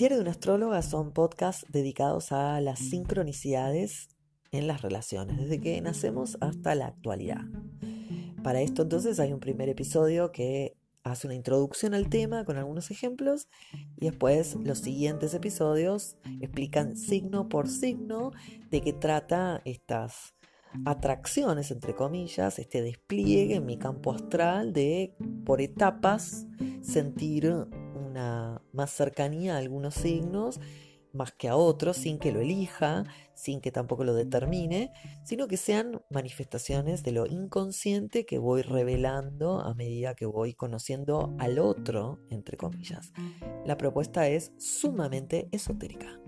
Diario de una astróloga son podcasts dedicados a las sincronicidades en las relaciones, desde que nacemos hasta la actualidad. Para esto entonces hay un primer episodio que hace una introducción al tema con algunos ejemplos y después los siguientes episodios explican signo por signo de qué trata estas atracciones, entre comillas, este despliegue en mi campo astral de por etapas sentir una más cercanía a algunos signos más que a otros, sin que lo elija, sin que tampoco lo determine, sino que sean manifestaciones de lo inconsciente que voy revelando a medida que voy conociendo al otro, entre comillas. La propuesta es sumamente esotérica.